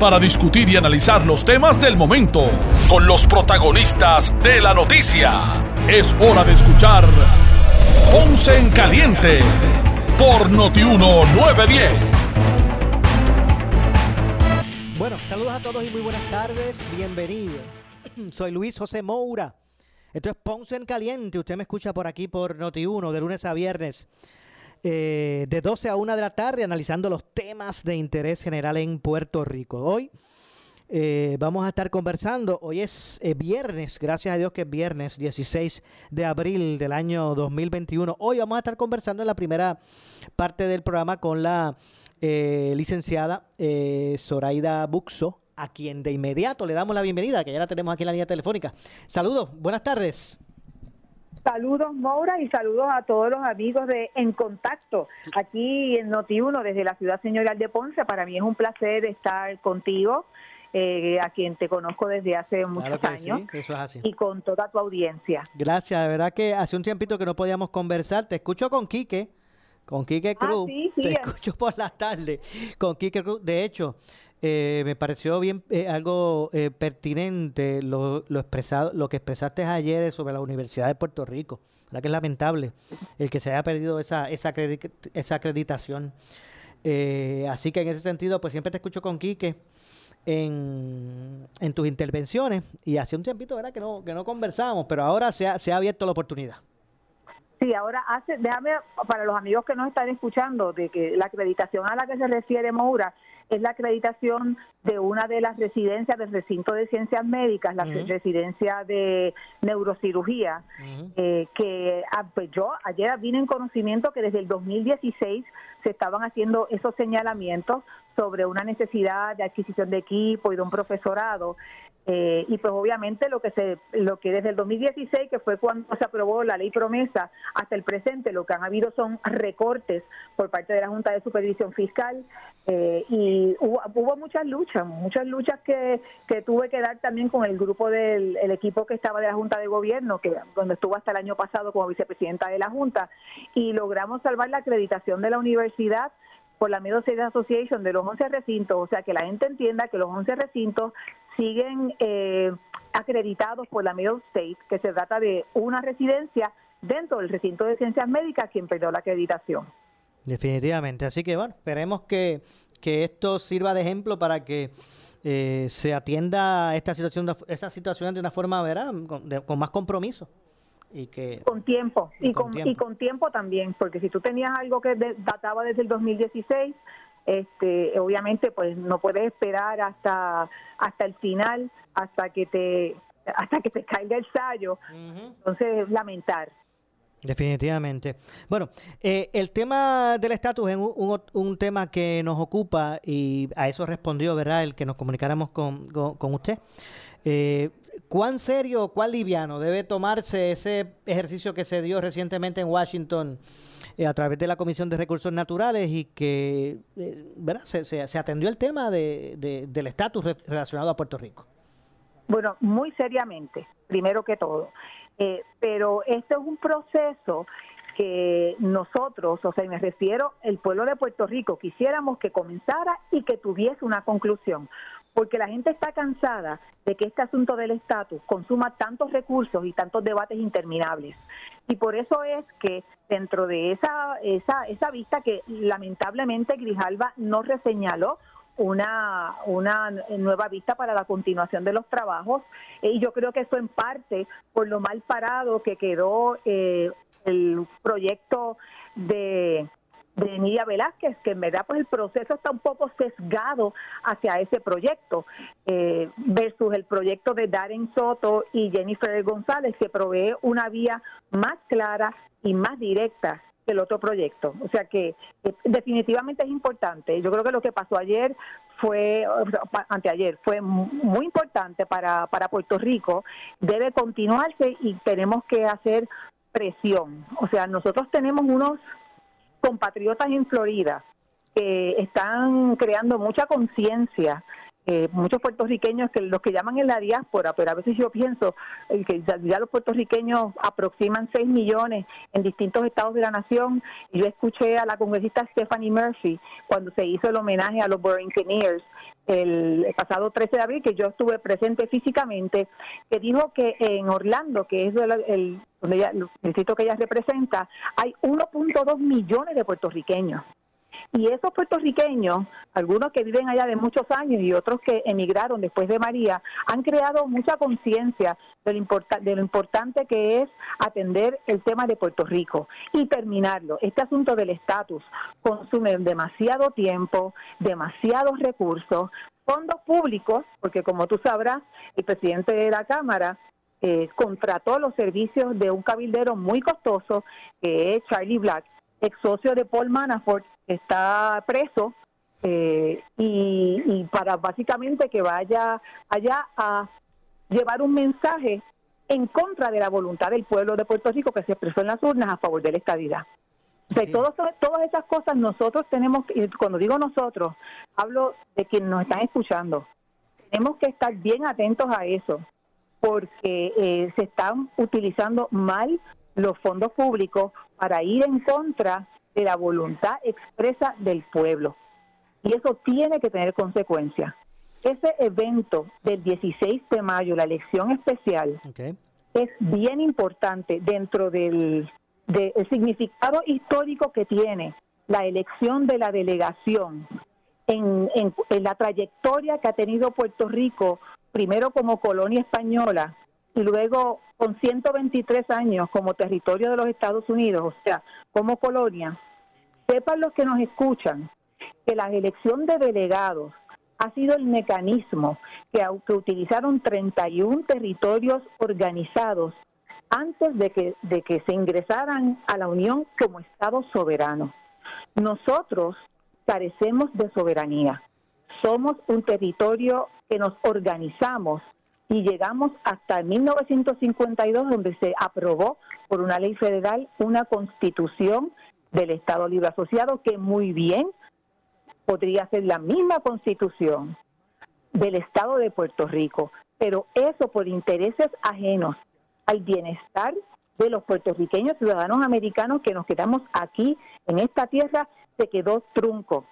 para discutir y analizar los temas del momento con los protagonistas de la noticia. Es hora de escuchar Ponce en Caliente por Notiuno 910. Bueno, saludos a todos y muy buenas tardes. Bienvenidos. Soy Luis José Moura. Esto es Ponce en Caliente. Usted me escucha por aquí por Noti1 de lunes a viernes. Eh, de 12 a 1 de la tarde analizando los temas de interés general en Puerto Rico. Hoy eh, vamos a estar conversando, hoy es eh, viernes, gracias a Dios que es viernes 16 de abril del año 2021. Hoy vamos a estar conversando en la primera parte del programa con la licenciada Zoraida Buxo, a quien de inmediato le damos la bienvenida, que ya la tenemos aquí en la línea telefónica. Saludos, buenas tardes. Saludos, Maura, y saludos a todos los amigos de En Contacto, aquí en Noti1, desde la ciudad señorial de Ponce. Para mí es un placer estar contigo, eh, a quien te conozco desde hace muchos años, y con toda tu audiencia. Gracias, de verdad que hace un tiempito que no podíamos conversar. Te escucho con Quique, con Quique ah, Cruz. te escucho por las tardes con Quique Cruz. De hecho, eh, me pareció bien eh, algo eh, pertinente lo, lo, expresado, lo que expresaste ayer sobre la Universidad de Puerto Rico. La que es lamentable el que se haya perdido esa, esa, esa acreditación. así que en ese sentido, pues siempre te escucho con Quique en, en tus intervenciones y hace un tiempito ¿verdad? Que, no, que no conversábamos, pero ahora se ha, se ha abierto la oportunidad. Sí, ahora hace, déjame para los amigos que nos están escuchando de que la acreditación a la que se refiere Moura es la acreditación de una de las residencias del recinto de ciencias médicas, la residencia de neurocirugía, eh, que ah, pues yo ayer vine en conocimiento que desde el 2016 se estaban haciendo esos señalamientos sobre una necesidad de adquisición de equipo y de un profesorado. Eh, y pues obviamente lo que se lo que desde el 2016 que fue cuando se aprobó la ley promesa hasta el presente lo que han habido son recortes por parte de la Junta de Supervisión Fiscal eh, y hubo, muchas luchas muchas luchas que, que tuve que dar también con el grupo del equipo que estaba de la Junta de Gobierno que donde estuvo hasta el año pasado como vicepresidenta de la Junta y logramos salvar la acreditación de la universidad por la Middle State Association de los 11 recintos, o sea, que la gente entienda que los 11 recintos siguen eh, acreditados por la Middle State, que se trata de una residencia dentro del recinto de ciencias médicas quien perdió la acreditación. Definitivamente, así que bueno, esperemos que, que esto sirva de ejemplo para que eh, se atienda esta situación, esa situación de una forma, ¿verdad? con más compromiso y que con tiempo y, con, y con tiempo también porque si tú tenías algo que databa desde el 2016 este obviamente pues no puedes esperar hasta hasta el final hasta que te hasta que te caiga el sallo entonces lamentar Definitivamente. Bueno, eh, el tema del estatus es un, un, tema que nos ocupa y a eso respondió, ¿verdad? El que nos comunicáramos con, con, con usted. Eh, ¿Cuán serio, cuán liviano debe tomarse ese ejercicio que se dio recientemente en Washington eh, a través de la Comisión de Recursos Naturales y que eh, se, atendió el tema de, del estatus relacionado a Puerto Rico? Bueno, muy seriamente, primero que todo. Eh, pero este es un proceso que nosotros, o sea, me refiero el pueblo de Puerto Rico, quisiéramos que comenzara y que tuviese una conclusión porque la gente está cansada de que este asunto del estatus consuma tantos recursos y tantos debates interminables. Y por eso es que dentro de esa, esa, esa vista que lamentablemente Grijalva no reseñaló, una, una nueva vista para la continuación de los trabajos y yo creo que eso en parte por lo mal parado que quedó eh, el proyecto de de Emilia Velázquez, que en verdad pues el proceso está un poco sesgado hacia ese proyecto, eh, versus el proyecto de Darren Soto y Jennifer González, que provee una vía más clara y más directa del otro proyecto. O sea que eh, definitivamente es importante. Yo creo que lo que pasó ayer fue, anteayer, fue muy importante para, para Puerto Rico. Debe continuarse y tenemos que hacer presión. O sea, nosotros tenemos unos compatriotas en Florida que están creando mucha conciencia eh, muchos puertorriqueños que los que llaman en la diáspora, pero a veces yo pienso eh, que ya, los puertorriqueños aproximan 6 millones en distintos estados de la nación. Y yo escuché a la congresista Stephanie Murphy cuando se hizo el homenaje a los Borinqueniers el, pasado 13 de abril, que yo estuve presente físicamente, que dijo que en Orlando, que es el, el, el distrito que ella representa, hay 1.2 millones de puertorriqueños. Y esos puertorriqueños, algunos que viven allá de muchos años y otros que emigraron después de María, han creado mucha conciencia de, de lo importante que es atender el tema de Puerto Rico y terminarlo. Este asunto del estatus consume demasiado tiempo, demasiados recursos, fondos públicos, porque como tú sabrás, el presidente de la Cámara eh, contrató los servicios de un cabildero muy costoso, que es Charlie Black, ex socio de Paul Manafort, está preso eh, y, para básicamente que vaya allá a llevar un mensaje en contra de la voluntad del pueblo de Puerto Rico que se expresó en las urnas a favor de la estabilidad. todas, todas esas cosas nosotros tenemos, y cuando digo nosotros, hablo de quienes nos están escuchando, tenemos que estar bien atentos a eso, porque eh, se están utilizando mal los fondos públicos para ir en contra de la voluntad expresa del pueblo. Y eso tiene que tener consecuencias. Ese evento del 16 de mayo, la elección especial, es bien importante dentro del, significado histórico que tiene la elección de la delegación en, en, la trayectoria que ha tenido Puerto Rico, primero como colonia española y luego con 123 años como territorio de los Estados Unidos, o sea, como colonia, sepan los que nos escuchan que la elección de delegados ha sido el mecanismo que, aunque utilizaron 31 territorios organizados antes de que, de que se ingresaran a la Unión como Estado soberano. Nosotros carecemos de soberanía. Somos un territorio que nos organizamos y llegamos hasta 1952 donde se aprobó por una ley federal una constitución del Estado Libre Asociado que muy bien podría ser la misma constitución del Estado de Puerto Rico, pero eso por intereses ajenos al bienestar de los puertorriqueños ciudadanos americanos que nos quedamos aquí en esta tierra se quedó trunco.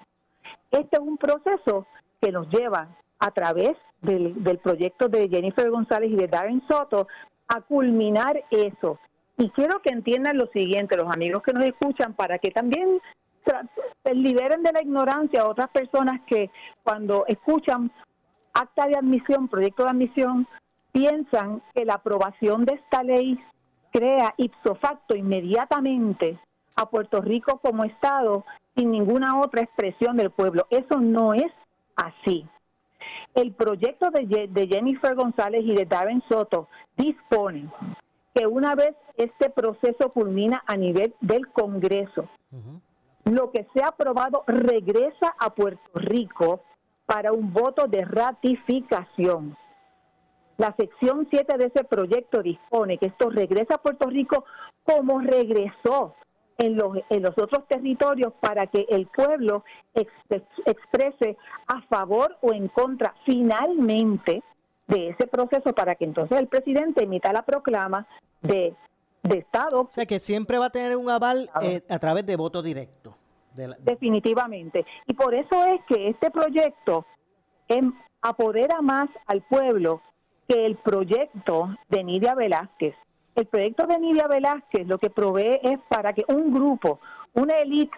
Este es un proceso que nos lleva a través del, del proyecto de Jennifer González y de Darren Soto a culminar eso. Y quiero que entiendan lo siguiente, los amigos que nos escuchan, para que también se liberen de la ignorancia a otras personas que cuando escuchan acta de admisión, proyecto de admisión, piensan que la aprobación de esta ley crea ipso facto inmediatamente a Puerto Rico como Estado sin ninguna otra expresión del pueblo. Eso no es así. El proyecto de, Jennifer González y de Darren Soto dispone que una vez este proceso culmina a nivel del Congreso, lo que se ha aprobado regresa a Puerto Rico para un voto de ratificación. La sección 7 de ese proyecto dispone que esto regresa a Puerto Rico como regresó en los, en los otros territorios para que el pueblo exprese a favor o en contra finalmente de ese proceso para que entonces el presidente emita la proclama de, de Estado. O sea que siempre va a tener un aval eh, a través de voto directo. Definitivamente. Y por eso es que este proyecto em, apodera más al pueblo que el proyecto de Nidia Velázquez. El proyecto de Nidia Velázquez lo que provee es para que un grupo, una élite,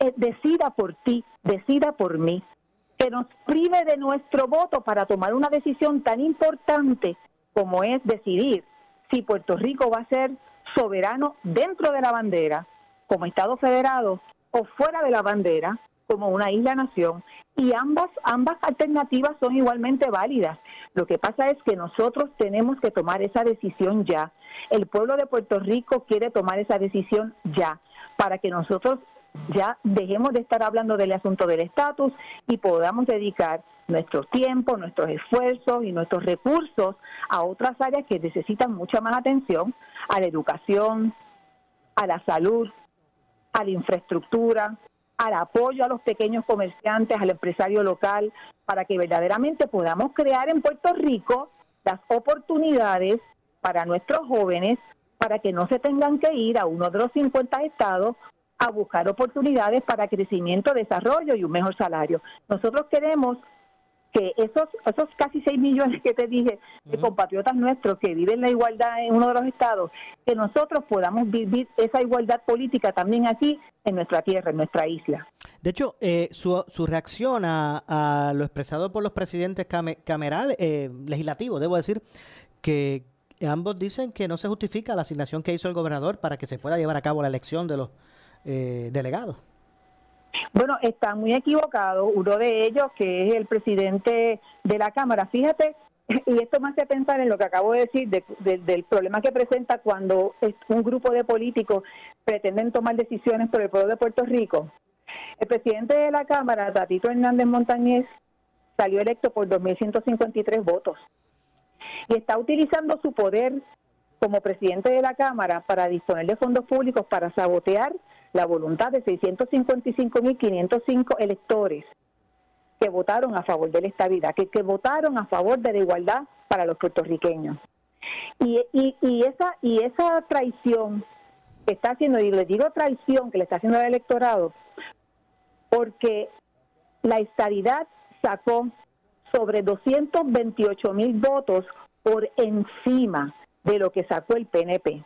eh, decida por ti, decida por mí, que nos prive de nuestro voto para tomar una decisión tan importante como es decidir si Puerto Rico va a ser soberano dentro de la bandera como Estado federado o fuera de la bandera como una isla nación y ambas ambas alternativas son igualmente válidas. Lo que pasa es que nosotros tenemos que tomar esa decisión ya. El pueblo de Puerto Rico quiere tomar esa decisión ya para que nosotros ya dejemos de estar hablando del asunto del estatus y podamos dedicar nuestro tiempo, nuestros esfuerzos y nuestros recursos a otras áreas que necesitan mucha más atención, a la educación, a la salud, a la infraestructura, al apoyo a los pequeños comerciantes, al empresario local, para que verdaderamente podamos crear en Puerto Rico las oportunidades para nuestros jóvenes para que no se tengan que ir a uno de los 50 estados a buscar oportunidades para crecimiento, desarrollo y un mejor salario. Nosotros queremos que esos, esos casi 6 millones que te dije de compatriotas nuestros que viven la igualdad en uno de los estados, que nosotros podamos vivir esa igualdad política también aquí en nuestra tierra, en nuestra isla. De hecho, eh, su, su, reacción a, lo expresado por los presidentes cameral, eh, legislativos, debo decir, que ambos dicen que no se justifica la asignación que hizo el gobernador para que se pueda llevar a cabo la elección de los eh, delegados. Bueno, está muy equivocado. Uno de ellos, que es el presidente de la Cámara, fíjate, y esto me hace pensar en lo que acabo de decir del problema que presenta cuando un grupo de políticos pretenden tomar decisiones por el pueblo de Puerto Rico. El presidente de la Cámara, Tatito Hernández Montañez, salió electo por 2.153 votos y está utilizando su poder como presidente de la Cámara para disponer de fondos públicos para sabotear la voluntad de 655.505 electores que votaron a favor de la estabilidad, que, votaron a favor de la igualdad para los puertorriqueños. Y, y, y, esa, y esa traición que está haciendo, y le digo traición que le está haciendo el electorado, porque la estabilidad sacó sobre 228 mil votos por encima de lo que sacó el PNP.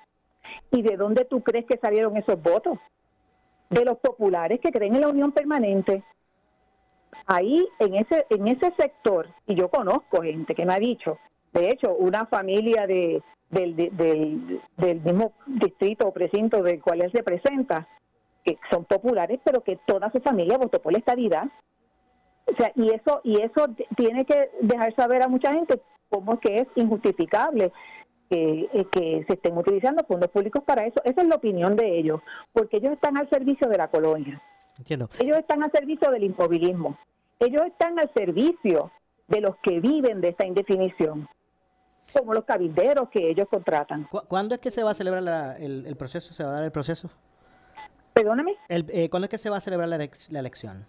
¿Y de dónde tú crees que salieron esos votos? de los populares que creen en la unión permanente. Ahí, en ese, en ese sector, y yo conozco gente que me ha dicho, de hecho, una familia de, del, del, mismo distrito o precinto del cual él se presenta, que son populares, pero que toda su familia votó por la estadidad. O sea, y eso, y eso tiene que dejar saber a mucha gente cómo es que es injustificable que, eh, que se estén utilizando fondos públicos para eso. Esa es la opinión de ellos, porque ellos están al servicio de la colonia. Entiendo. Ellos están al servicio del inmovilismo. Ellos están al servicio de los que viven de esta indefinición, como los cabilderos que ellos contratan. ¿Cuándo es que se va a celebrar el, proceso? ¿Se va a dar el proceso? Perdóname. Eh, ¿Cuándo es que se va a celebrar la, elección?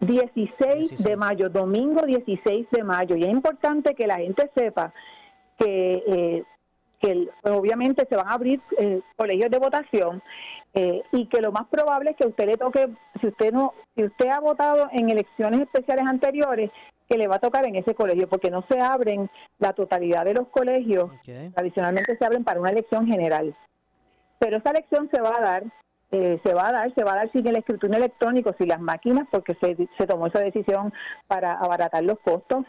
16, de mayo, domingo 16 de mayo. Y es importante que la gente sepa que eh, que pues, obviamente se van a abrir eh, colegios de votación eh, y que lo más probable es que usted le toque, si usted no, si usted ha votado en elecciones especiales anteriores, que le va a tocar en ese colegio, porque no se abren la totalidad de los colegios, tradicionalmente se abren para una elección general. Pero esa elección se va a dar eh, se va a dar, se va a dar sin el escritorio electrónico, sin las máquinas, porque se, se tomó esa decisión para abaratar los costos.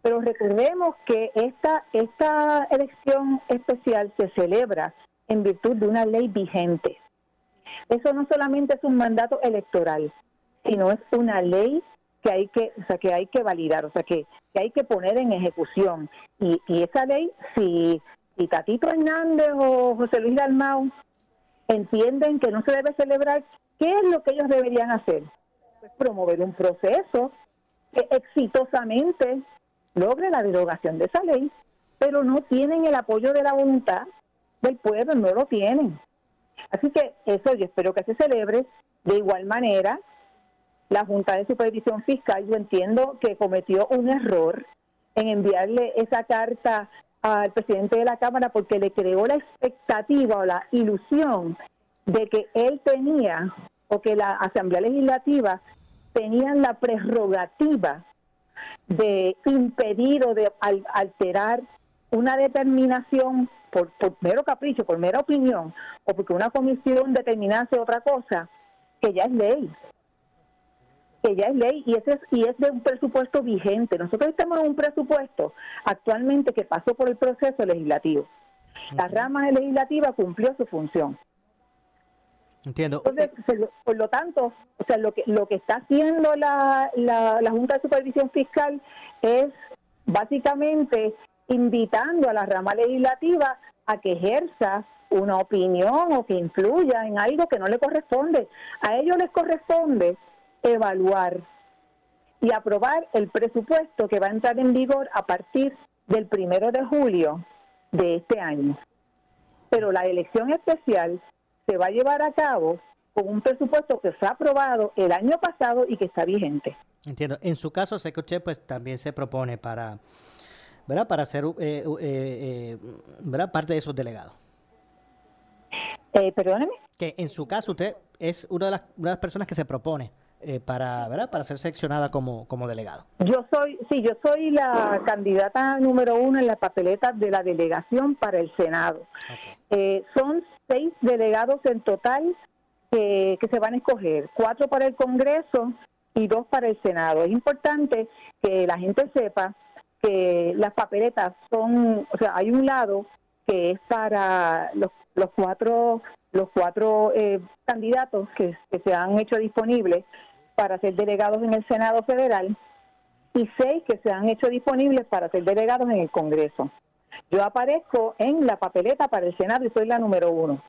Pero recordemos que esta, esta elección especial se celebra en virtud de una ley vigente. Eso no solamente es un mandato electoral, sino es una ley que hay que, o sea, que hay que validar, o sea, que, que hay que poner en ejecución. Y, y esa ley, si, si Tatito Hernández o José Luis Dalmau entienden que no se debe celebrar, ¿qué es lo que ellos deberían hacer? Pues promover un proceso que exitosamente logre la derogación de esa ley, pero no tienen el apoyo de la voluntad del pueblo, no lo tienen. Así que eso yo espero que se celebre. De igual manera, la Junta de Supervisión Fiscal, yo entiendo que cometió un error en enviarle esa carta al presidente de la Cámara porque le creó la expectativa o la ilusión de que él tenía o que la Asamblea Legislativa tenían la prerrogativa de impedir o de alterar una determinación por, por, mero capricho, por mera opinión, o porque una comisión determinase otra cosa, que ya es ley que ya es ley y, ese es, y es de un presupuesto vigente. Nosotros estamos en un presupuesto actualmente que pasó por el proceso legislativo. La rama legislativa cumplió su función. Entiendo. Entonces, por lo tanto, o sea, lo que lo que está haciendo la, la, la Junta de Supervisión Fiscal es básicamente invitando a la rama legislativa a que ejerza una opinión o que influya en algo que no le corresponde. A ellos les corresponde evaluar y aprobar el presupuesto que va a entrar en vigor a partir del primero de julio de este año. Pero la elección especial se va a llevar a cabo con un presupuesto que fue aprobado el año pasado y que está vigente. Entiendo. En su caso, sé que usted pues también se propone para, ¿verdad? Para ser eh, eh, eh, ¿verdad? parte de esos delegados. Eh, perdóneme. Que en su caso usted es una de las, una de las personas que se propone eh, para, ¿verdad? para ser seleccionada como, como delegado. Yo soy, sí, yo soy la candidata número uno en la papeleta de la delegación para el Senado. Eh, son seis delegados en total que, que se van a escoger, cuatro para el Congreso y dos para el Senado. Es importante que la gente sepa que las papeletas son, o sea, hay un lado que es para los, los cuatro los cuatro eh, candidatos que, que se han hecho disponibles para ser delegados en el Senado Federal y seis que se han hecho disponibles para ser delegados en el Congreso. Yo aparezco en la papeleta para el Senado y soy la número uno.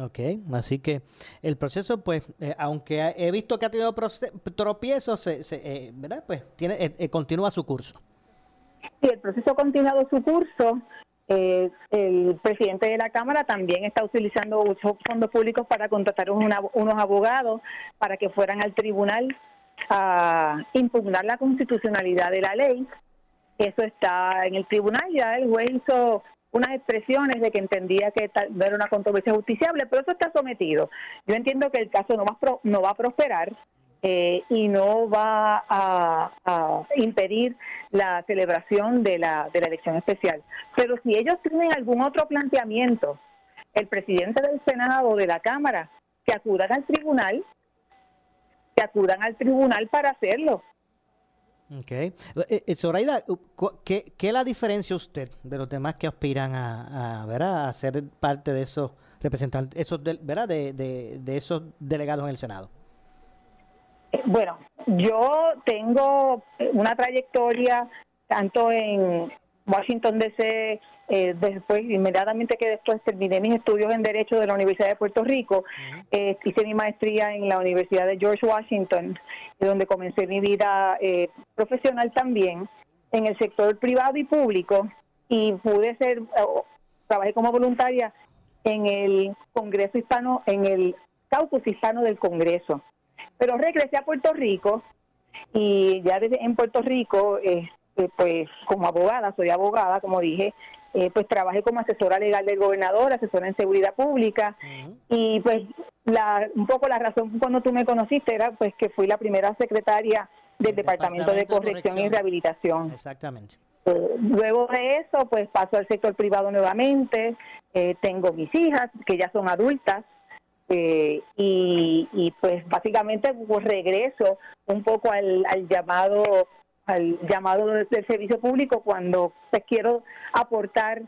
Ok, así que el proceso, pues, eh, aunque he visto que ha tenido tropiezos, se, se, eh, ¿verdad? Pues tiene, eh, continúa su curso. Sí, el proceso ha continuado su curso. Eh, el presidente de la Cámara también está utilizando fondos públicos para contratar una, unos abogados para que fueran al tribunal a impugnar la constitucionalidad de la ley. Eso está en el tribunal, ya el juez hizo unas expresiones de que entendía que no era una controversia justiciable, pero eso está sometido. Yo entiendo que el caso no va, no va a prosperar, eh, y no va a, impedir la celebración de la, de la elección especial. Pero si ellos tienen algún otro planteamiento, el presidente del Senado o de la Cámara, que acudan al tribunal, que acudan al tribunal para hacerlo. Ok. Eh, eh, Zoraida, ¿qué, ¿qué la diferencia usted de los demás que aspiran a, a, a ser parte de esos representantes, esos de, ¿verdad? De, de esos delegados en el Senado? Bueno, yo tengo una trayectoria tanto en Washington DC, eh, después inmediatamente que después terminé mis estudios en Derecho de la Universidad de Puerto Rico, uh -huh. eh, hice mi maestría en la Universidad de George Washington, donde comencé mi vida eh, profesional también en el sector privado y público y pude ser, trabajé como voluntaria en el Congreso Hispano, en el Caucus Hispano del Congreso. Pero regresé a Puerto Rico y ya desde en Puerto Rico, eh, eh, pues como abogada, soy abogada, como dije, eh, pues trabajé como asesora legal del gobernador, asesora en seguridad pública uh -huh. y pues la, un poco la razón cuando tú me conociste era pues que fui la primera secretaria del Departamento, Departamento, de Corrección, Corrección, y Rehabilitación. Exactamente. Eh, luego de eso, pues paso al sector privado nuevamente, eh, tengo mis hijas que ya son adultas, eh, y, y, pues básicamente pues regreso un poco al, al llamado al llamado del, servicio público cuando pues quiero aportar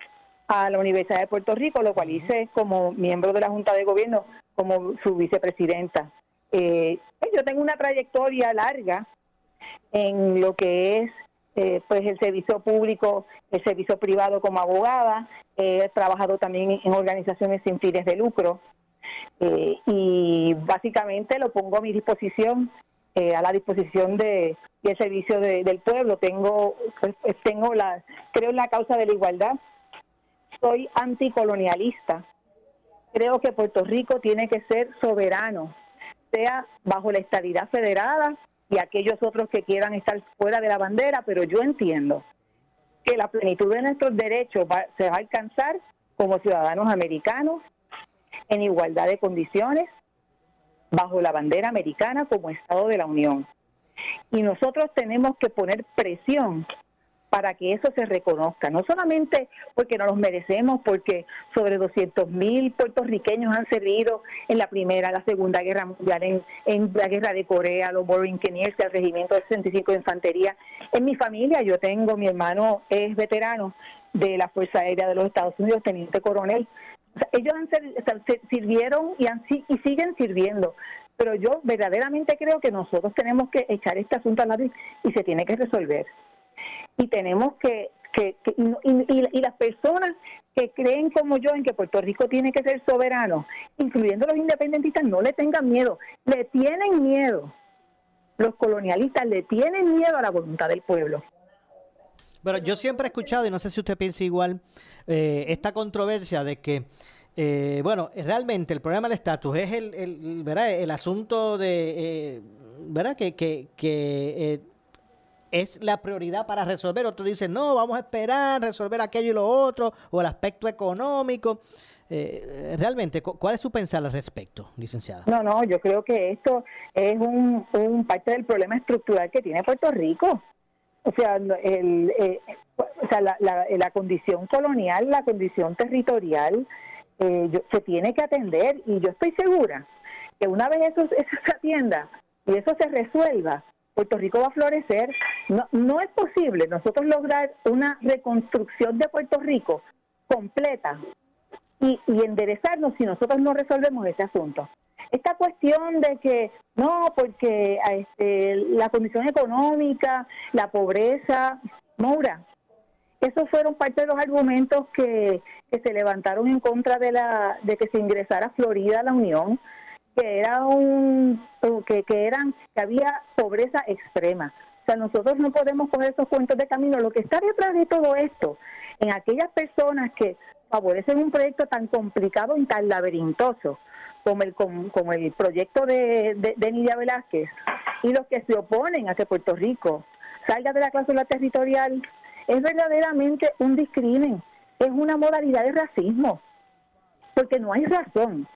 a la Universidad de Puerto Rico, lo cual hice como miembro de la Junta de Gobierno, como su vicepresidenta. Eh, yo tengo una trayectoria larga en lo que es eh, pues el servicio público, el servicio privado como abogada, he trabajado también en organizaciones sin fines de lucro, eh, y básicamente lo pongo a mi disposición, eh, a la disposición de, del servicio de, del pueblo. Tengo, pues, tengo la, creo en la causa de la igualdad. Soy anticolonialista. Creo que Puerto Rico tiene que ser soberano, sea bajo la estabilidad federada y aquellos otros que quieran estar fuera de la bandera, pero yo entiendo que la plenitud de nuestros derechos va, se va a alcanzar como ciudadanos americanos en igualdad de condiciones bajo la bandera americana como Estado de la Unión. Y nosotros tenemos que poner presión para que eso se reconozca, no solamente porque no los merecemos, porque sobre 200 mil puertorriqueños han servido en la Primera, la Segunda Guerra Mundial, en, la Guerra de Corea, los Boring Engineers, el Regimiento 65 de Infantería. En mi familia yo tengo, mi hermano es veterano de la Fuerza Aérea de los Estados Unidos, teniente coronel, ellos han, sirvieron y, han, y siguen sirviendo. Pero yo verdaderamente creo que nosotros tenemos que echar este asunto a la vez y se tiene que resolver. Y tenemos que, que, y, las personas que creen como yo en que Puerto Rico tiene que ser soberano, incluyendo los independentistas, no le tengan miedo, le tienen miedo. Los colonialistas le tienen miedo a la voluntad del pueblo. Bueno, yo siempre he escuchado, y no sé si usted piensa igual, eh, esta controversia de que, eh, bueno, realmente el problema del estatus es el, el, ¿verdad? el asunto de, eh, ¿verdad? Que, que, que es la prioridad para resolver. Otros dicen, no, vamos a esperar, resolver aquello y lo otro, o el aspecto económico. realmente, ¿cuál es su pensar al respecto, licenciada? No, no, yo creo que esto es un, un parte del problema estructural que tiene Puerto Rico. O sea, el, eh, o sea la, la, condición colonial, la condición territorial, eh, se tiene que atender y yo estoy segura que una vez eso, eso se atienda y eso se resuelva, Puerto Rico va a florecer. No, no es posible nosotros lograr una reconstrucción de Puerto Rico completa y, y enderezarnos si nosotros no resolvemos ese asunto. Esta cuestión de que no, porque este, la condición económica, la pobreza, Moura, esos fueron parte de los argumentos que, se levantaron en contra de la de que se ingresara Florida a la Unión, que era un que, que eran que había pobreza extrema. O sea, nosotros no podemos coger esos cuentos de camino. Lo que está detrás de todo esto, en aquellas personas que favorecen un proyecto tan complicado y tan laberintoso, como el, como, el proyecto de, de, Nidia Velázquez y los que se oponen a que Puerto Rico salga de la cláusula territorial es verdaderamente un discrimen, es una modalidad de racismo, porque no hay razón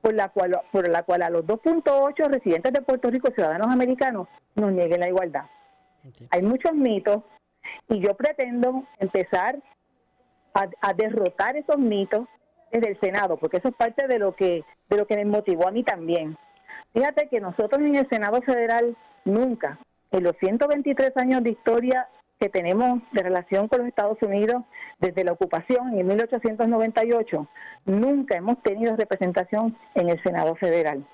por la cual, por la cual a los 2.8 residentes de Puerto Rico, ciudadanos americanos, nos nieguen la igualdad. Hay muchos mitos y yo pretendo empezar a, a derrotar esos mitos desde el Senado, porque eso es parte de lo que de lo que me motivó a mí también. Fíjate que nosotros en el Senado Federal nunca, en los 123 años de historia que tenemos de relación con los Estados Unidos desde la ocupación en 1898, nunca hemos tenido representación en el Senado Federal.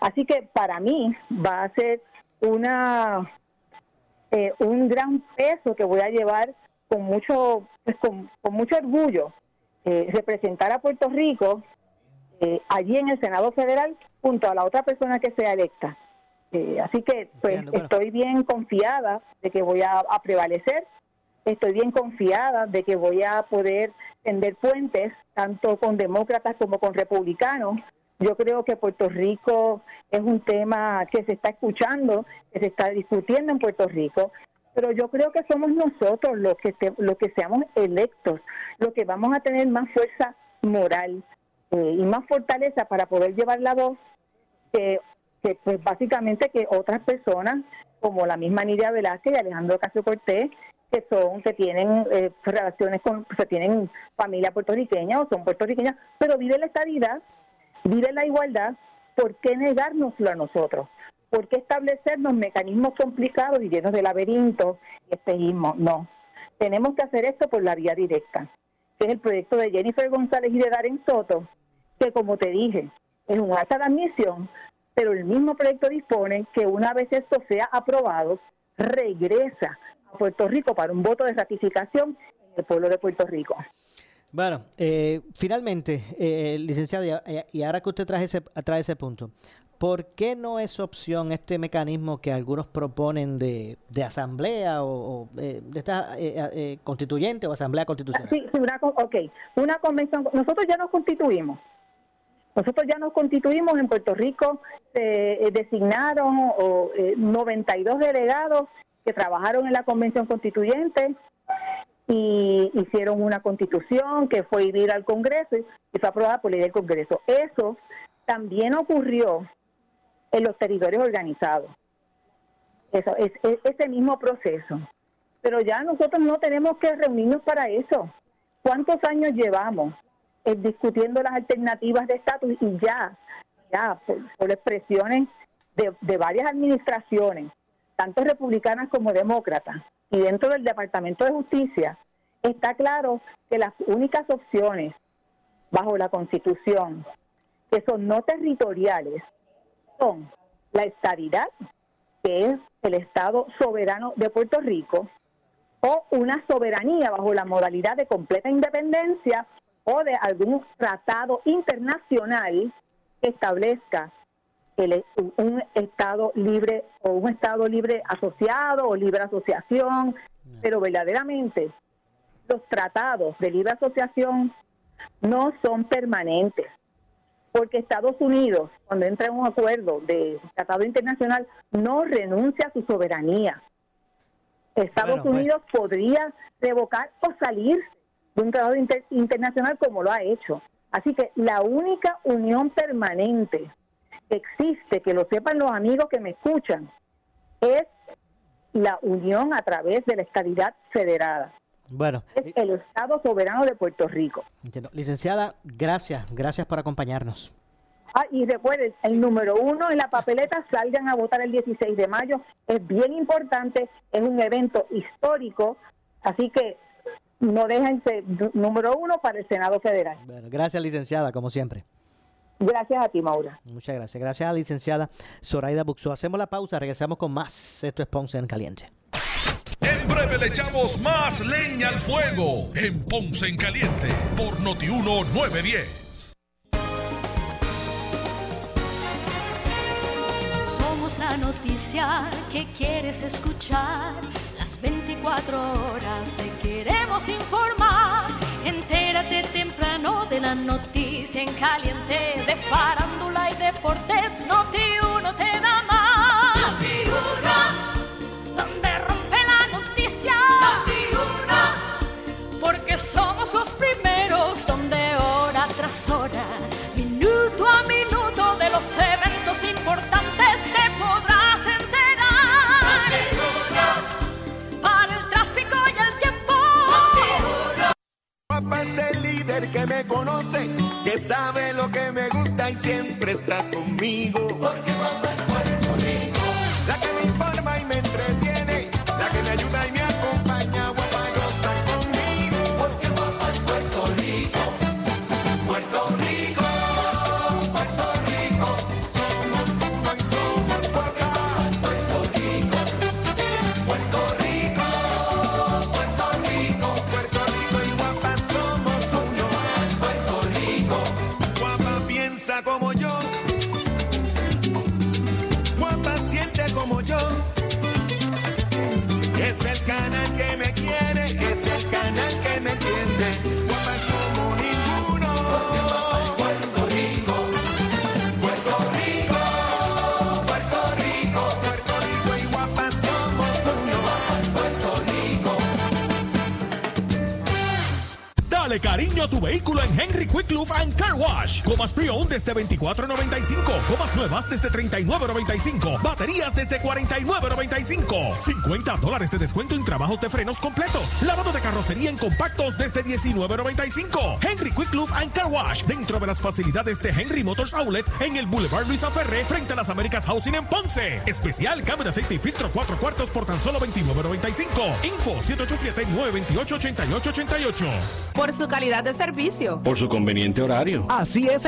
Así que para mí va a ser una eh, un gran peso que voy a llevar con mucho pues, con, mucho orgullo eh, representar a Puerto Rico eh, allí en el Senado Federal junto a la otra persona que sea electa. Eh, así que pues estoy bien confiada de que voy a, prevalecer, estoy bien confiada de que voy a poder tender puentes tanto con demócratas como con republicanos. Yo creo que Puerto Rico es un tema que se está escuchando, que se está discutiendo en Puerto Rico, pero yo creo que somos nosotros los que, los que seamos electos, los que vamos a tener más fuerza moral eh, y más fortaleza para poder llevar la voz que, pues básicamente que otras personas como la misma Nidia Velázquez y Alejandro Casio Cortés que son que tienen eh, relaciones con que tienen familia puertorriqueña o son puertorriqueñas pero viven la estabilidad viven la igualdad ¿por qué negárnoslo a nosotros? ¿Por qué establecernos mecanismos complicados y llenos de laberintos y espejismo? No. Tenemos que hacer esto por la vía directa, que es el proyecto de Jennifer González y de Darren Soto, que como te dije, es un acta de admisión, pero el mismo proyecto dispone que una vez esto sea aprobado, regresa a Puerto Rico para un voto de ratificación en el pueblo de Puerto Rico. Bueno, eh, finalmente, eh, licenciado, y ahora que usted trae ese, trae ese punto, ¿Por qué no es opción este mecanismo que algunos proponen de, de asamblea o, de, esta eh, eh, constituyente o asamblea constitucional? Sí, una, ok. Una convención. Nosotros ya nos constituimos. Nosotros ya nos constituimos en Puerto Rico, se eh, designaron o, 92 delegados que trabajaron en la convención constituyente y hicieron una constitución que fue ir al Congreso y fue aprobada por ley del Congreso. Eso también ocurrió en los territorios organizados. Eso es, ese mismo proceso. Pero ya nosotros no tenemos que reunirnos para eso. ¿Cuántos años llevamos eh, discutiendo las alternativas de estatus y ya, ya por, expresiones de, de varias administraciones, tanto republicanas como demócratas, y dentro del Departamento de Justicia, está claro que las únicas opciones bajo la Constitución que son no territoriales son la estabilidad, que es el Estado soberano de Puerto Rico, o una soberanía bajo la modalidad de completa independencia o de algún tratado internacional que establezca un Estado libre o un Estado libre asociado o libre asociación, pero verdaderamente los tratados de libre asociación no son permanentes, porque Estados Unidos, cuando entra en un acuerdo de tratado internacional, no renuncia a su soberanía. Estados pues. Unidos podría revocar o salir de un tratado internacional como lo ha hecho. Así que la única unión permanente que existe, que lo sepan los amigos que me escuchan, es la unión a través de la estabilidad federada. Bueno, es el Estado soberano de Puerto Rico. Licenciada, gracias, gracias por acompañarnos. Ah, y recuerden, el número uno en la papeleta, salgan a votar el 16 de mayo. Es bien importante, es un evento histórico, así que no déjense número uno para el Senado Federal. Bueno, gracias, licenciada, como siempre. Gracias a ti, Maura. Muchas gracias. Gracias a la licenciada Zoraida Buxo. Hacemos la pausa, regresamos con más. Esto es Ponce en Caliente. En breve le echamos más leña al fuego en Ponce en Caliente por Notiuno 910. Somos la noticia que quieres escuchar. Las 24 horas te queremos informar. Entérate temprano de la noticia en caliente de farándula y deportes. Noti te da más. Donde rompe la noticia. Porque somos los primeros donde hora tras hora, minuto a minuto de los eventos importantes Papá es el líder que me conoce, que sabe lo que me gusta y siempre está conmigo. Porque papá es Puerto Rico. La que me informa y me entretiene, la que me ayuda y me Car Wash. Gomas pre-owned desde $24.95. Gomas nuevas desde $39.95. Baterías desde $49.95. 50 dólares de descuento en trabajos de frenos completos. Lavado de carrocería en compactos desde $19.95. Henry Quick Lube and Car Wash. Dentro de las facilidades de Henry Motors Outlet en el Boulevard Luisa Ferre frente a las Américas Housing en Ponce. Especial cambio de aceite y filtro 4 cuartos por tan solo $29.95. Info 787-928-8888. por su calidad de servicio. Por su conveniente horario. Así es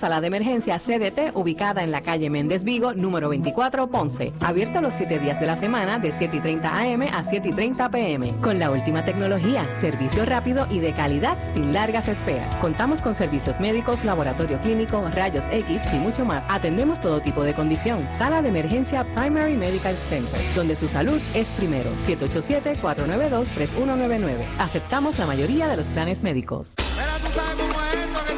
sala de emergencia CDT ubicada en la calle Méndez Vigo, número 24, Ponce. Abierto los 7 días de la semana de 7 y 30 AM a 7 y 30 PM. Con la última tecnología, servicio rápido y de calidad sin largas esperas. Contamos con servicios médicos, laboratorio clínico, rayos X y mucho más. Atendemos todo tipo de condición. Sala de emergencia Primary Medical Center, donde su salud es primero. 787-492-3199. Aceptamos la mayoría de los planes médicos. Cómo es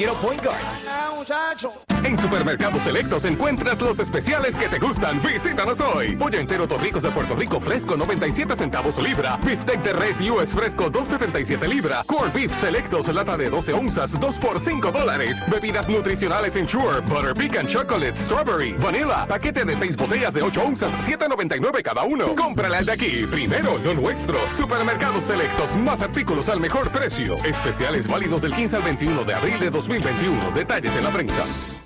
Yo quiero Point Guard. Supermercados Selectos encuentras los especiales que te gustan. Visítanos hoy. Pollo entero Torricos de Puerto Rico fresco 97 centavos libra. Beefsteak de res US fresco 2.77 libra. Corn beef selectos lata de 12 onzas 2 por 5 dólares. Bebidas nutricionales Ensure, Butter Pecan Chocolate, Strawberry, Vanilla. Paquete de 6 botellas de 8 onzas 7.99 cada uno. Cómprala al de aquí. Primero lo nuestro. Supermercados Selectos. Más artículos al mejor precio. Especiales válidos del 15 al 21 de abril de 2021. Detalles en la prensa.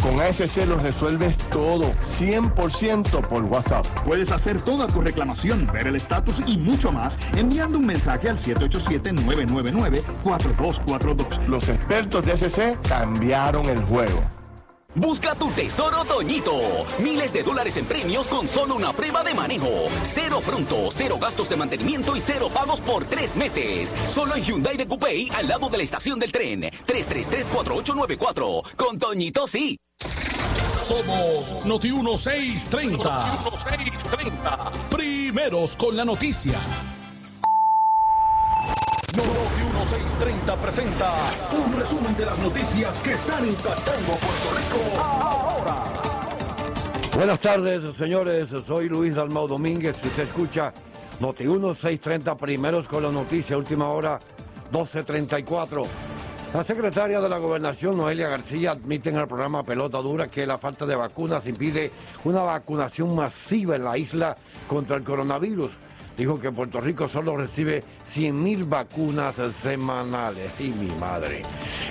Con ASC lo resuelves todo, 100% por WhatsApp. Puedes hacer toda tu reclamación, ver el estatus y mucho más enviando un mensaje al 787-999-4242. Los expertos de ASC cambiaron el juego. Busca tu tesoro Toñito. Miles de dólares en premios con solo una prueba de manejo. Cero pronto, cero gastos de mantenimiento y cero pagos por tres meses. Solo en Hyundai de Coupé al lado de la estación del tren. 333-4894. Con Toñito sí. Somos Noti 1630. Noti 1630. Primeros con la noticia. Noti 1630 presenta un resumen de las noticias que están impactando Puerto Rico ahora. Buenas tardes, señores. Soy Luis Dalmau Domínguez. Si usted escucha Noti 1630, primeros con la noticia, última hora 1234. La secretaria de la Gobernación, Noelia García, admite en el programa Pelota Dura que la falta de vacunas impide una vacunación masiva en la isla contra el coronavirus. Dijo que Puerto Rico solo recibe 100.000 vacunas semanales. Y mi madre.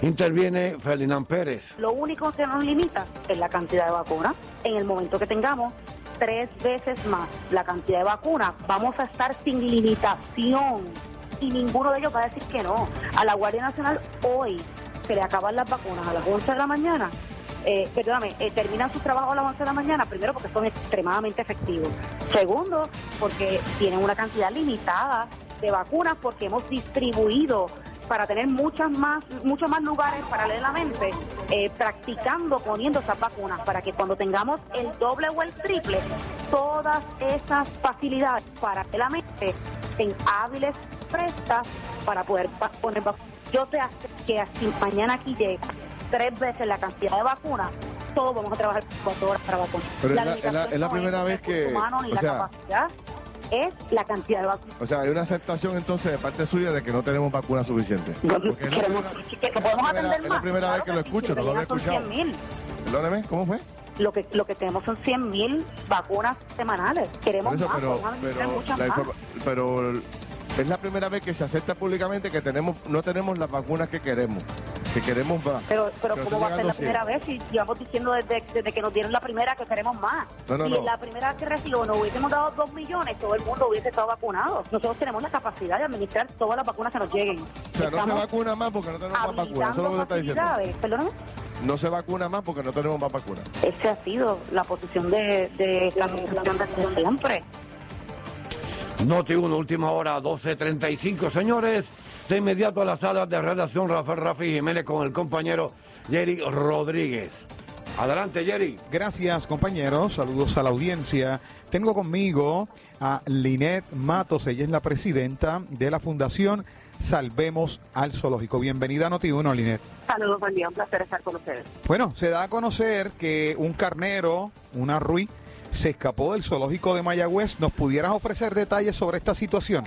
Interviene Ferdinand Pérez. Lo único que nos limita es la cantidad de vacunas. En el momento que tengamos tres veces más la cantidad de vacunas, vamos a estar sin limitación. Y ninguno de ellos va a decir que no. A la Guardia Nacional hoy se le acaban las vacunas a las 11 de la mañana. Eh, perdóname, eh, terminan su trabajo a las 11 de la mañana, primero porque son extremadamente efectivos. Segundo, porque tienen una cantidad limitada de vacunas porque hemos distribuido para tener muchas más, muchos más lugares paralelamente eh, practicando poniendo esas vacunas para que cuando tengamos el doble o el triple, todas esas facilidades paralelamente estén hábiles, prestas para poder poner vacunas. Yo te que así mañana aquí llega tres veces la cantidad de vacunas, todos vamos a trabajar cuatro horas para vacunar. Pero es la- es la- es la no primera el vez que- humano ni o la sea- capacidad, es la cantidad de vacunas. O sea, hay una aceptación entonces de parte suya de que no tenemos vacunas suficientes. Porque es la primera- que, podemos atender es la más. primera vez que lo escucho, no lo había escuchado. 100.000. Perdóneme, ¿cómo fue? Lo que, lo que tenemos son 100.000 vacunas semanales. Queremos eso, más, pero, pero, muchas la más. pero es la primera vez que se acepta públicamente que tenemos no tenemos las vacunas que queremos, que queremos más. Pero, pero ¿cómo va a ser la primera vez si llevamos diciendo desde, desde que nos dieron la primera que queremos más? No, no, si no. la primera que recibió nos hubiésemos dado dos millones, todo el mundo hubiese estado vacunado. Nosotros tenemos la capacidad de administrar todas las vacunas que nos lleguen. O sea, no se vacuna más porque no tenemos más vacunas. Eso es lo que está diciendo. Perdóname. No se vacuna más porque no tenemos más vacunas. Esa ha sido la posición de, de la administración de siempre. Noti 1, última hora, 12.35. Señores, de inmediato a la sala de redacción Rafael Rafi Jiménez con el compañero Jerry Rodríguez. Adelante, Jerry. Gracias, compañeros. Saludos a la audiencia. Tengo conmigo a Linet Matos. Ella es la presidenta de la Fundación Salvemos al Zoológico. Bienvenida a Noti1, Linet. Saludos, buen día, un placer estar con ustedes. Bueno, se da a conocer que un carnero, una ruí, se escapó del zoológico de Mayagüez. ¿Nos pudieras ofrecer detalles sobre esta situación?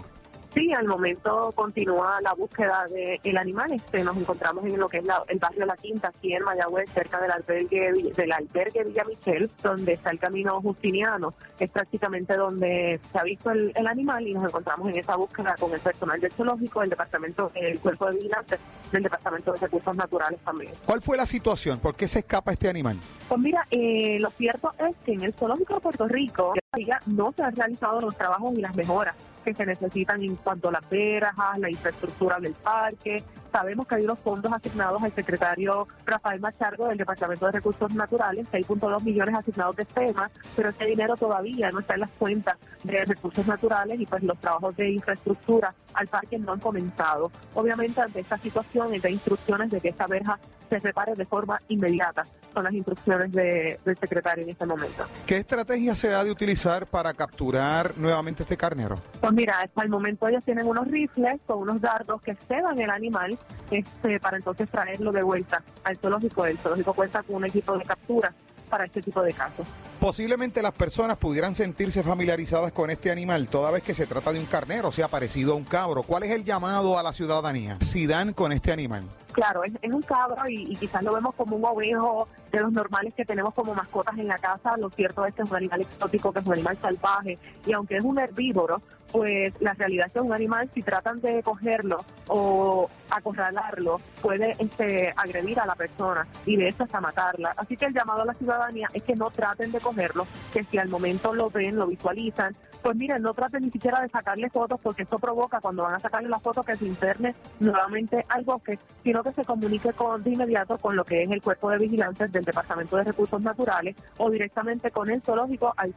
Sí, al momento continúa la búsqueda del animal. Este, nos encontramos en lo que es la- el barrio La Quinta, aquí en Mayagüez, cerca del albergue, del albergue Villa Michel, donde está el camino Justiniano. Es prácticamente donde se ha visto el, el animal y nos encontramos en esa búsqueda con el personal del zoológico, el departamento, el cuerpo de vigilantes del departamento de recursos naturales también. ¿Cuál fue la situación? ¿Por qué se escapa este animal? Pues mira, eh, lo cierto es que en el Zoológico de Puerto Rico todavía no se han realizado los trabajos y las mejoras que se necesitan en cuanto a las verajas, la infraestructura del parque, Sabemos que hay unos fondos asignados al secretario Rafael Machargo del Departamento de Recursos Naturales, 6.2 millones asignados de FEMA, pero ese dinero todavía no está en las cuentas de recursos naturales y pues los trabajos de infraestructura al parque no han comenzado. Obviamente ante esta situación hay instrucciones de que esta verja se repare de forma inmediata. Son las instrucciones de- del secretario en este momento. ¿Qué estrategia se ha de utilizar para capturar nuevamente este carnero? Pues mira, hasta el momento ellos tienen unos rifles con unos dardos que ceban el animal este, para entonces traerlo de vuelta al zoológico. El zoológico cuenta con un equipo de captura para este tipo de casos. Posiblemente las personas pudieran sentirse familiarizadas con este animal toda vez que se trata de un carnero, o sea, parecido a un cabro. ¿Cuál es el llamado a la ciudadanía? Si dan con este animal. Claro, es, es un cabro y, y quizás lo vemos como un ovejo de los normales que tenemos como mascotas en la casa. Lo cierto es que es un animal exótico, que es un animal salvaje. Y aunque es un herbívoro, pues la realidad es que un animal, si tratan de cogerlo o acorralarlo, puede este, agredir a la persona y de eso hasta matarla. Así que el llamado a la ciudadanía es que no traten de cogerlo, que si al momento lo ven, lo visualizan, pues miren, no traten ni siquiera de sacarle fotos porque eso provoca cuando van a sacarle la foto que se interne nuevamente al bosque, sino que se comunique con, de inmediato con lo que es el cuerpo de vigilancia del Departamento de Recursos Naturales o directamente con el zoológico al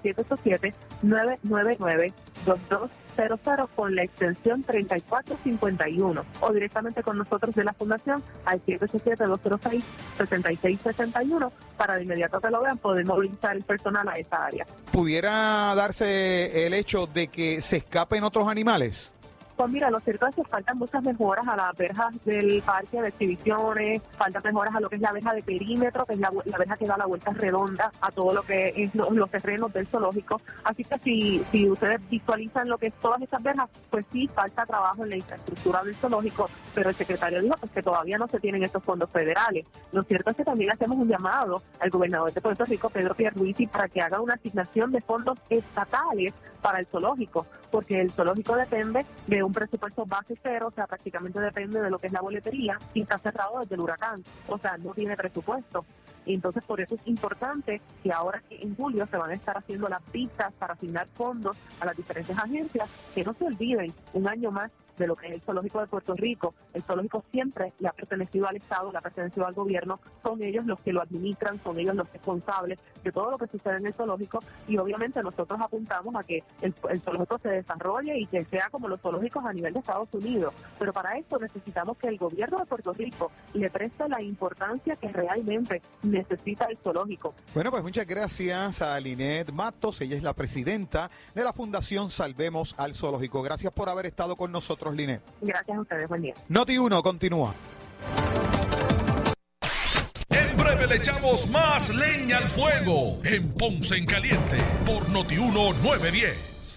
787-999-2200 con la extensión 3451 o directamente con nosotros de la Fundación al 787-206-6661 para de inmediato que lo vean poder movilizar el personal a esa área. ¿Pudiera darse el hecho de que se escapen otros animales? Pues mira, lo cierto es que faltan muchas mejoras a las verjas del parque de exhibiciones, faltan mejoras a lo que es la verja de perímetro, que es la, la verja que da la vuelta redonda a todo lo que es lo- los, terrenos del zoológico. Así que si, si ustedes visualizan lo que es todas esas verjas, pues sí, falta trabajo en la infraestructura del zoológico, pero el secretario dijo pues, que todavía no se tienen estos fondos federales. Lo cierto es que también hacemos un llamado al gobernador de Puerto Rico, Pedro Pierluisi, para que haga una asignación de fondos estatales para el zoológico, porque el zoológico depende de un presupuesto base cero, o sea, prácticamente depende de lo que es la boletería y está cerrado desde el huracán, o sea, no tiene presupuesto. Entonces por eso es importante que ahora que en julio se van a estar haciendo las pistas para asignar fondos a las diferentes agencias, que no se olviden un año más de lo que es el zoológico de Puerto Rico. El zoológico siempre le ha pertenecido al Estado, le ha pertenecido al gobierno, son ellos los que lo administran, son ellos los responsables de todo lo que sucede en el zoológico y obviamente nosotros apuntamos a que el, zoológico se desarrolle y que sea como los zoológicos a nivel de Estados Unidos. Pero para esto necesitamos que el gobierno de Puerto Rico le preste la importancia que realmente necesita el zoológico. Bueno, pues muchas gracias a Linet Matos, ella es la presidenta de la Fundación Salvemos al Zoológico. Gracias por haber estado con nosotros, Linet. Gracias a ustedes, buen día. Noti 1 continúa. En breve le echamos más leña al fuego en Ponce en Caliente por Notiuno 910.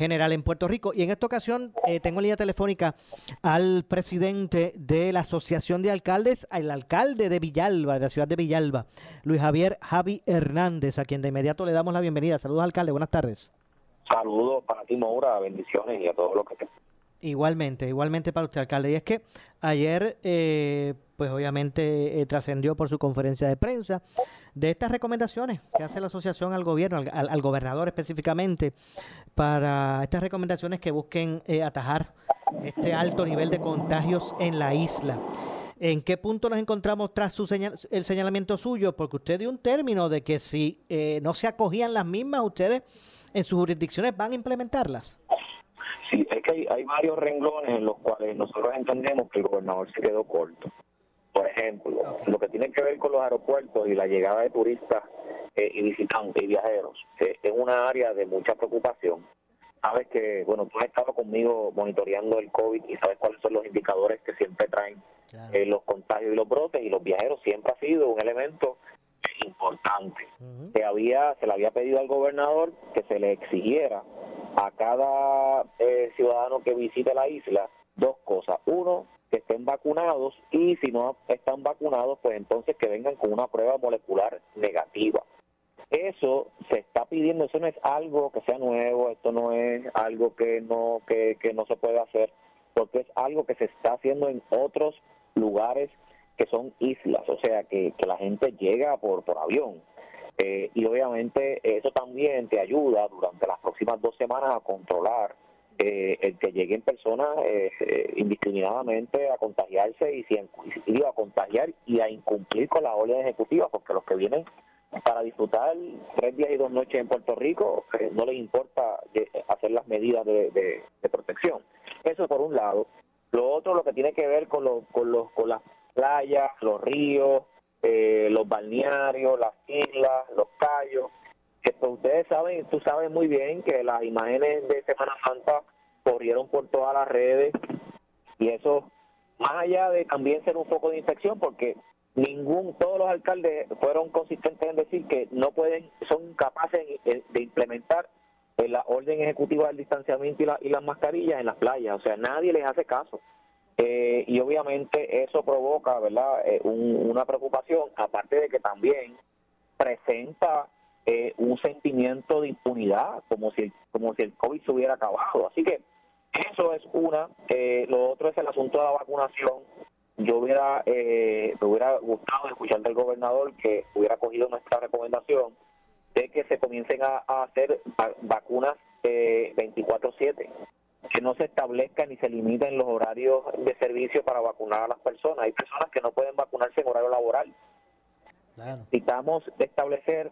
general en Puerto Rico. Y en esta ocasión eh, tengo en línea telefónica al presidente de la Asociación de Alcaldes, al alcalde de Villalba, de la ciudad de Villalba, Luis Javier Javi Hernández, a quien de inmediato le damos la bienvenida. Saludos, alcalde. Buenas tardes. Saludos para ti, Moura. Bendiciones y a todos los que te Igualmente, igualmente para usted, alcalde. Y es que ayer, eh, pues obviamente eh, trascendió por su conferencia de prensa de estas recomendaciones que hace la asociación al gobierno, al, gobernador específicamente, para estas recomendaciones que busquen eh, atajar este alto nivel de contagios en la isla. ¿En qué punto nos encontramos tras su señal- el señalamiento suyo? Porque usted dio un término de que si eh, no se acogían las mismas, ustedes en sus jurisdicciones van a implementarlas. Sí, es que hay, hay varios renglones en los cuales nosotros entendemos que el gobernador se quedó corto. Por ejemplo, lo que tiene que ver con los aeropuertos y la llegada de turistas eh, y visitantes y viajeros eh, es una área de mucha preocupación. Sabes que, bueno, tú has estado conmigo monitoreando el COVID y sabes cuáles son los indicadores que siempre traen eh, los contagios y los brotes y los viajeros siempre ha sido un elemento importante. Se había se le había pedido al gobernador que se le exigiera a cada eh, ciudadano que visite la isla dos cosas. Uno, que estén vacunados y si no están vacunados, pues entonces que vengan con una prueba molecular negativa. Eso se está pidiendo, eso no es algo que sea nuevo, esto no es algo que no que, no se puede hacer, porque es algo que se está haciendo en otros lugares que son islas, o sea, que, la gente llega por, por avión. Eh, y obviamente eso también te ayuda durante las próximas dos semanas a controlar eh, el que lleguen personas eh, indiscriminadamente a contagiarse y, si, y a contagiar y a incumplir con las órdenes ejecutivas, porque los que vienen para disfrutar tres días y dos noches en Puerto Rico eh, no les importa eh, hacer las medidas de, protección. Eso por un lado. Lo otro, lo que tiene que ver con, los con, los, con las playas, los ríos, eh, los balnearios, las islas, los callos, que ustedes saben, tú sabes muy bien que las imágenes de Semana Santa corrieron por todas las redes y eso, más allá de también ser un foco de infección, porque ningún, todos los alcaldes fueron consistentes en decir que no pueden, son capaces de implementar eh, la orden ejecutiva del distanciamiento y, la- y las mascarillas en las playas, o sea, nadie les hace caso. Eh, y obviamente eso provoca, ¿verdad?, Eh, un- una preocupación, aparte de que también presenta eh, un sentimiento de impunidad, como si, como si el COVID se hubiera acabado. Así que eso es una. Eh, lo otro es el asunto de la vacunación. Yo hubiera, eh, me hubiera gustado escuchar del gobernador que hubiera cogido nuestra recomendación de que se comiencen a, a hacer va- vacunas eh, 24/7 que no se establezcan ni se limiten los horarios de servicio para vacunar a las personas. Hay personas que no pueden vacunarse en horario laboral. Necesitamos establecer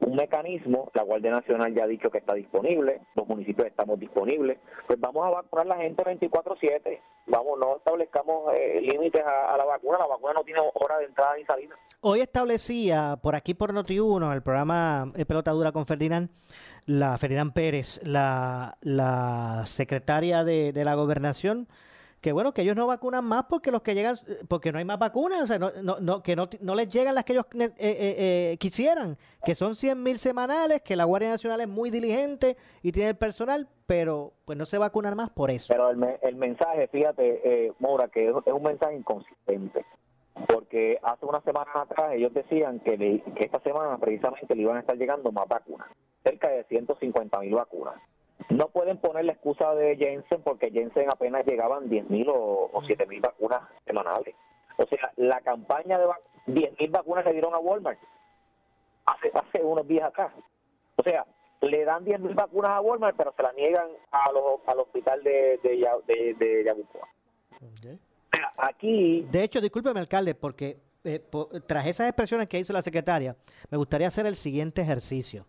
un mecanismo, la Guardia Nacional ya ha dicho que está disponible, los municipios estamos disponibles, pues vamos a vacunar a la gente 24/7, vamos, no establezcamos eh, límites a, a la vacuna, la vacuna no tiene hora de entrada ni salida. Hoy establecía por aquí por Noti1, el programa Pelota Dura con Ferdinand, la Ferdinand Pérez, la, la secretaria de, de la gobernación, que bueno, que ellos no vacunan más porque los que llegan, eh, porque no hay más vacunas, o sea, no, no, no- que no, no les llegan las que ellos eh, eh, eh, quisieran, que son 100 mil semanales, que la Guardia Nacional es muy diligente y tiene el personal, pero pues no se vacunan más por eso. Pero el, me- el mensaje, fíjate, eh, Mora, que es, es un mensaje inconsistente. Porque hace unas semanas atrás ellos decían que, le- que esta semana precisamente le iban a estar llegando más vacunas, cerca de 150 mil vacunas. No pueden poner la excusa de Jensen porque Jensen apenas llegaban 10 mil o, o 7 mil vacunas semanales. O sea, la campaña de 10 mil vacunas le dieron a Walmart hace, hace unos días acá. O sea, le dan 10 mil vacunas a Walmart, pero se las niegan a los, al hospital de, de, de, de Yabucoa. Aquí De hecho, discúlpeme, alcalde, porque eh, tras esas expresiones que hizo la secretaria, me gustaría hacer el siguiente ejercicio.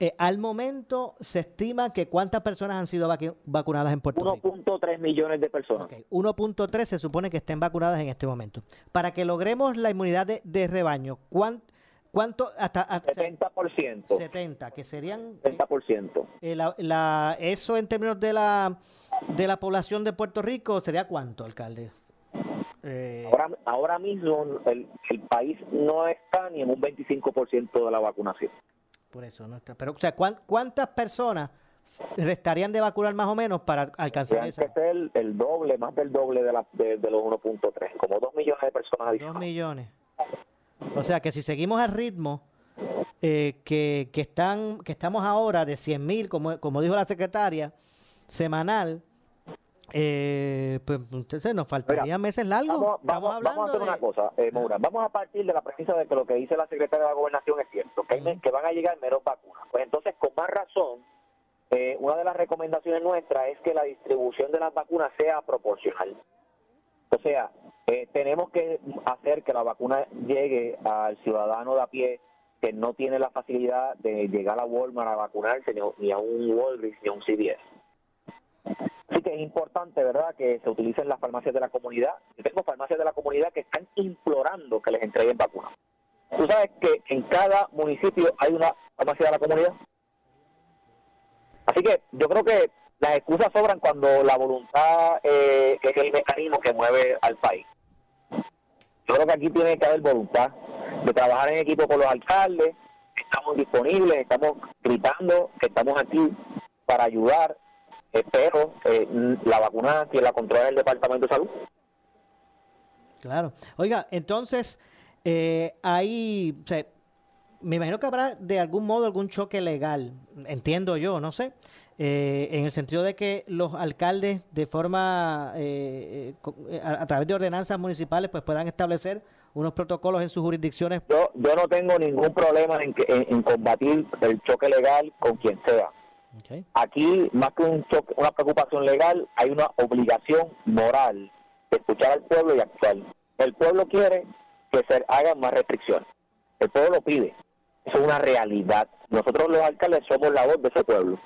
Eh, al momento se estima que cuántas personas han sido vaqui- vacunadas en Puerto Rico. 1.3 millones de personas. 1.3 se supone que estén vacunadas en este momento. Para que logremos la inmunidad de, de rebaño, ¿cuánto, cuánto hasta, hasta 70%. 70, que serían 70%. eh, la, la- eso en términos de la de la población de Puerto Rico sería cuánto, alcalde? Eh, Ahora, ahora mismo el, el país no está ni en un 25% de la vacunación. Por eso no está. Pero o sea, ¿cuán- ¿cuántas personas restarían de vacunar más o menos para alcanzar Tienen esa? que ser el doble, más del doble de, la, de, de los 1.3, como 2 millones de personas Dos adicionales. millones. O sea que si seguimos al ritmo eh, que, que están que estamos ahora de 100 mil, como, como dijo la secretaria, semanal, eh, pues entonces nos faltarían meses largos. Vamos, vamos, hablando vamos a hacer de- una cosa, eh, Moura. Vamos a partir de la premisa de que lo que dice la secretaria de la Gobernación es cierto, que, hay que van a llegar menos vacunas. Pues entonces, con más razón, eh, una de las recomendaciones nuestras es que la distribución de las vacunas sea proporcional. O sea, eh, tenemos que hacer que la vacuna llegue al ciudadano de a pie que no tiene la facilidad de llegar a Walmart a vacunarse, ni a, ni a un Walgreens, ni a un CVS. Así que es importante, ¿verdad?, que se utilicen las farmacias de la comunidad. Yo tengo farmacias de la comunidad que están implorando que les entreguen vacunas. Tú sabes que en cada municipio hay una farmacia de la comunidad. Así que yo creo que las excusas sobran cuando la voluntad eh, es el mecanismo que mueve al país. Yo creo que aquí tiene que haber voluntad de trabajar en equipo con los alcaldes. Estamos disponibles, estamos gritando que estamos aquí para ayudar, eh, pero eh, la vacuna quien la controla el Departamento de Salud. Claro. Oiga, entonces, eh, hay, o sea, me imagino que habrá de algún modo algún choque legal, entiendo yo, no sé, eh, en el sentido de que los alcaldes de forma, eh, eh, eh, a, a través de ordenanzas municipales, pues puedan establecer unos protocolos en sus jurisdicciones. Yo, yo no tengo ningún problema en, que- en, en combatir el choque legal con quien sea. Aquí, más que un choque, una preocupación legal, hay una obligación moral de escuchar al pueblo y actuar. El pueblo quiere que se hagan más restricciones. El pueblo lo pide. Eso es una realidad. Nosotros los alcaldes somos la voz de ese pueblo.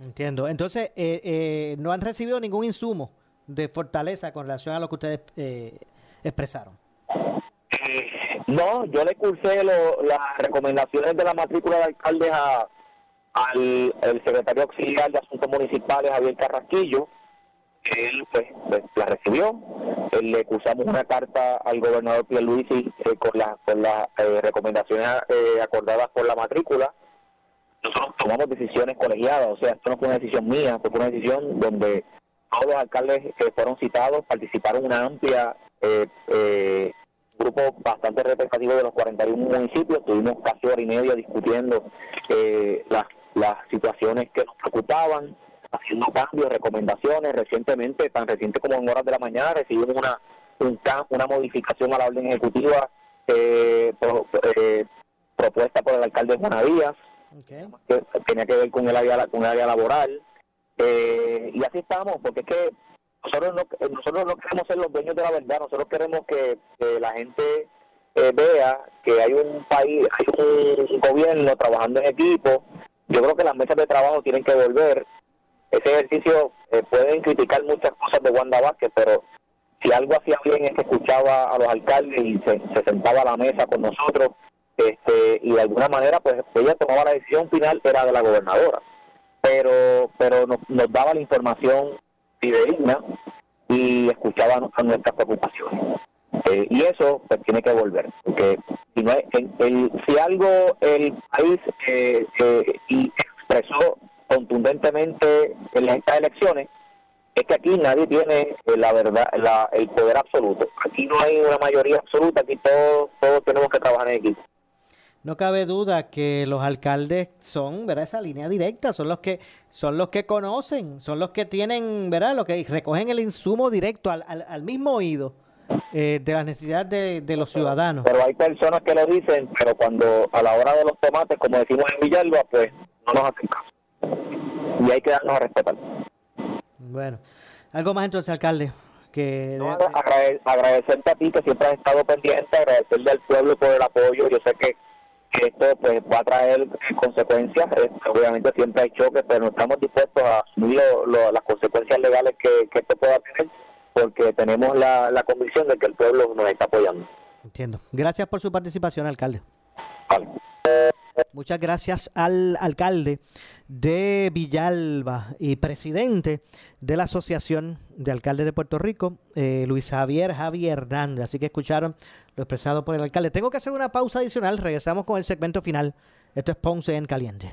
Entiendo. Entonces, eh, eh, no han recibido ningún insumo de fortaleza con relación a lo que ustedes eh, expresaron. No, yo le cursé lo- las recomendaciones de la matrícula de alcaldes a, al el secretario auxiliar de Asuntos Municipales, Javier Carrasquillo. Él pues, pues, la recibió. Él le cursamos una carta al gobernador Pierluisi eh, con, la- con las eh, recomendaciones eh, acordadas por la matrícula. Nosotros tomamos decisiones colegiadas, o sea, esto no fue una decisión mía, fue una decisión donde todos los alcaldes que fueron citados participaron una amplia eh, eh, grupo bastante representativo de los 41 municipios. Tuvimos casi hora y media discutiendo eh, las, las situaciones que nos preocupaban, haciendo cambios, recomendaciones. Recientemente, tan reciente como en horas de la mañana, recibimos una un una modificación a la orden ejecutiva eh, pro- eh, propuesta por el alcalde Juana Díaz, que tenía que ver con el área, con el área laboral. Eh, y así estamos, porque es que nosotros no, nosotros no queremos ser los dueños de la verdad, nosotros queremos que, que la gente eh, vea que hay un país, hay un gobierno trabajando en equipo. Yo creo que las mesas de trabajo tienen que volver. Ese ejercicio, eh, pueden criticar muchas cosas de Wanda Vázquez, pero si algo hacía bien es que escuchaba a los alcaldes y se, se sentaba a la mesa con nosotros este y de alguna manera pues ella tomaba la decisión final era de la gobernadora pero pero nos, nos daba la información fidedigna y escuchaba a nuestras preocupaciones Eh, y eso pues tiene que volver porque si no hay- en- el- si algo el país eh, eh, y expresó contundentemente en estas elecciones es que aquí nadie tiene eh, la verdad la- el poder absoluto aquí no hay una mayoría absoluta aquí todos todos tenemos que trabajar en equipo No cabe duda que los alcaldes son, ¿verdad? Esa línea directa, son los que son los que conocen, son los que tienen, ¿verdad? Los que recogen el insumo directo al, al, al mismo oído eh, de las necesidades de, de los ciudadanos. pero hay personas que lo dicen pero cuando a la hora de los tomates como decimos en Villalba pues no nos hacen caso y hay que darnos a respetar Bueno, algo más entonces, alcalde, que No, agrade- agradecerte a ti que siempre has estado pendiente, agradecerle al pueblo por el apoyo. Yo sé que, que esto pues va a traer consecuencias. Eh, obviamente siempre hay choques, pero no estamos dispuestos a asumir lo- lo- las consecuencias legales la, la convicción de que el pueblo nos está apoyando. Entiendo. Gracias por su participación, alcalde. Muchas gracias al alcalde de Villalba y presidente de la Asociación de Alcaldes de Puerto Rico, eh, Luis Javier Javier Hernández. Así que escucharon lo expresado por el alcalde. Tengo que hacer una pausa adicional. Regresamos con el segmento final. Esto es Ponce en Caliente.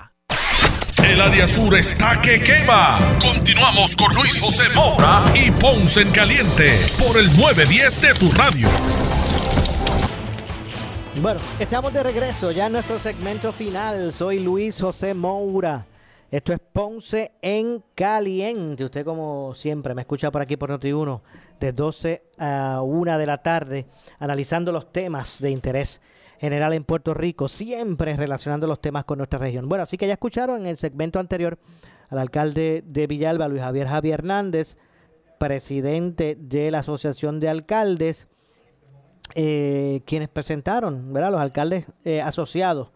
El área sur está que quema. Continuamos con Luis José Moura y Ponce en Caliente por el 910 de tu radio. Bueno, estamos de regreso ya en nuestro segmento final. Soy Luis José Moura. Esto es Ponce en Caliente. Usted, como siempre, me escucha por aquí por Noti1 de 12 a 1 de la tarde, analizando los temas de interés general en Puerto Rico, siempre relacionando los temas con nuestra región. Bueno, así que ya escucharon en el segmento anterior al alcalde de Villalba, Luis Javier Javier Hernández, presidente de la Asociación de Alcaldes, eh, quienes presentaron, ¿verdad? Los alcaldes eh, asociados,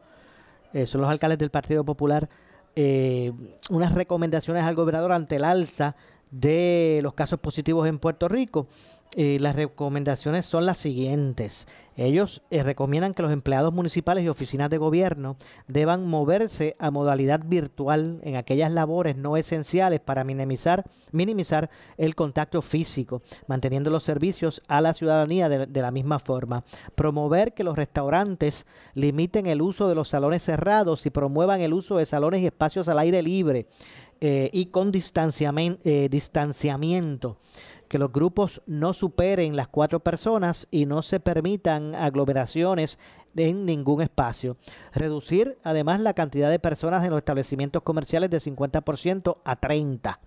eh, son los alcaldes del Partido Popular, eh, unas recomendaciones al gobernador ante el alza de los casos positivos en Puerto Rico. Las recomendaciones son las siguientes. Ellos eh, recomiendan que los empleados municipales y oficinas de gobierno deban moverse a modalidad virtual en aquellas labores no esenciales para minimizar, minimizar el contacto físico, manteniendo los servicios a la ciudadanía de, la misma forma. Promover que los restaurantes limiten el uso de los salones cerrados y promuevan el uso de salones y espacios al aire libre eh, y con eh, distanciamiento que los grupos no superen las cuatro personas y no se permitan aglomeraciones en ningún espacio. Reducir además la cantidad de personas en los establecimientos comerciales de 50% a 30.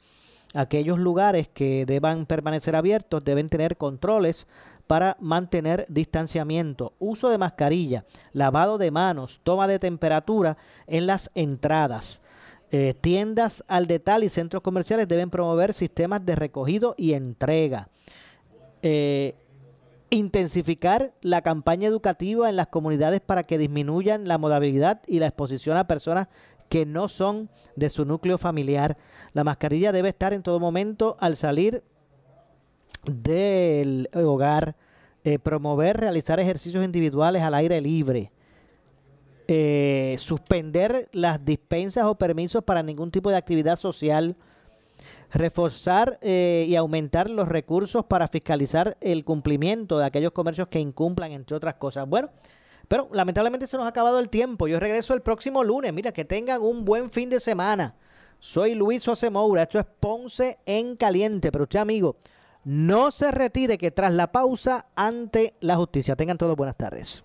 Aquellos lugares que deban permanecer abiertos deben tener controles para mantener distanciamiento, uso de mascarilla, lavado de manos, toma de temperatura en las entradas. Eh, tiendas al detalle y centros comerciales deben promover sistemas de recogido y entrega. Eh, intensificar la campaña educativa en las comunidades para que disminuyan la modalidad y la exposición a personas que no son de su núcleo familiar. La mascarilla debe estar en todo momento al salir del hogar. Eh, promover realizar ejercicios individuales al aire libre eh, suspender las dispensas o permisos para ningún tipo de actividad social, reforzar eh, y aumentar los recursos para fiscalizar el cumplimiento de aquellos comercios que incumplan, entre otras cosas. Bueno, pero lamentablemente se nos ha acabado el tiempo. Yo regreso el próximo lunes. Mira, que tengan un buen fin de semana. Soy Luis José Moura. Esto es Ponce en Caliente. Pero usted, amigo, no se retire que tras la pausa ante la justicia. Tengan todos buenas tardes.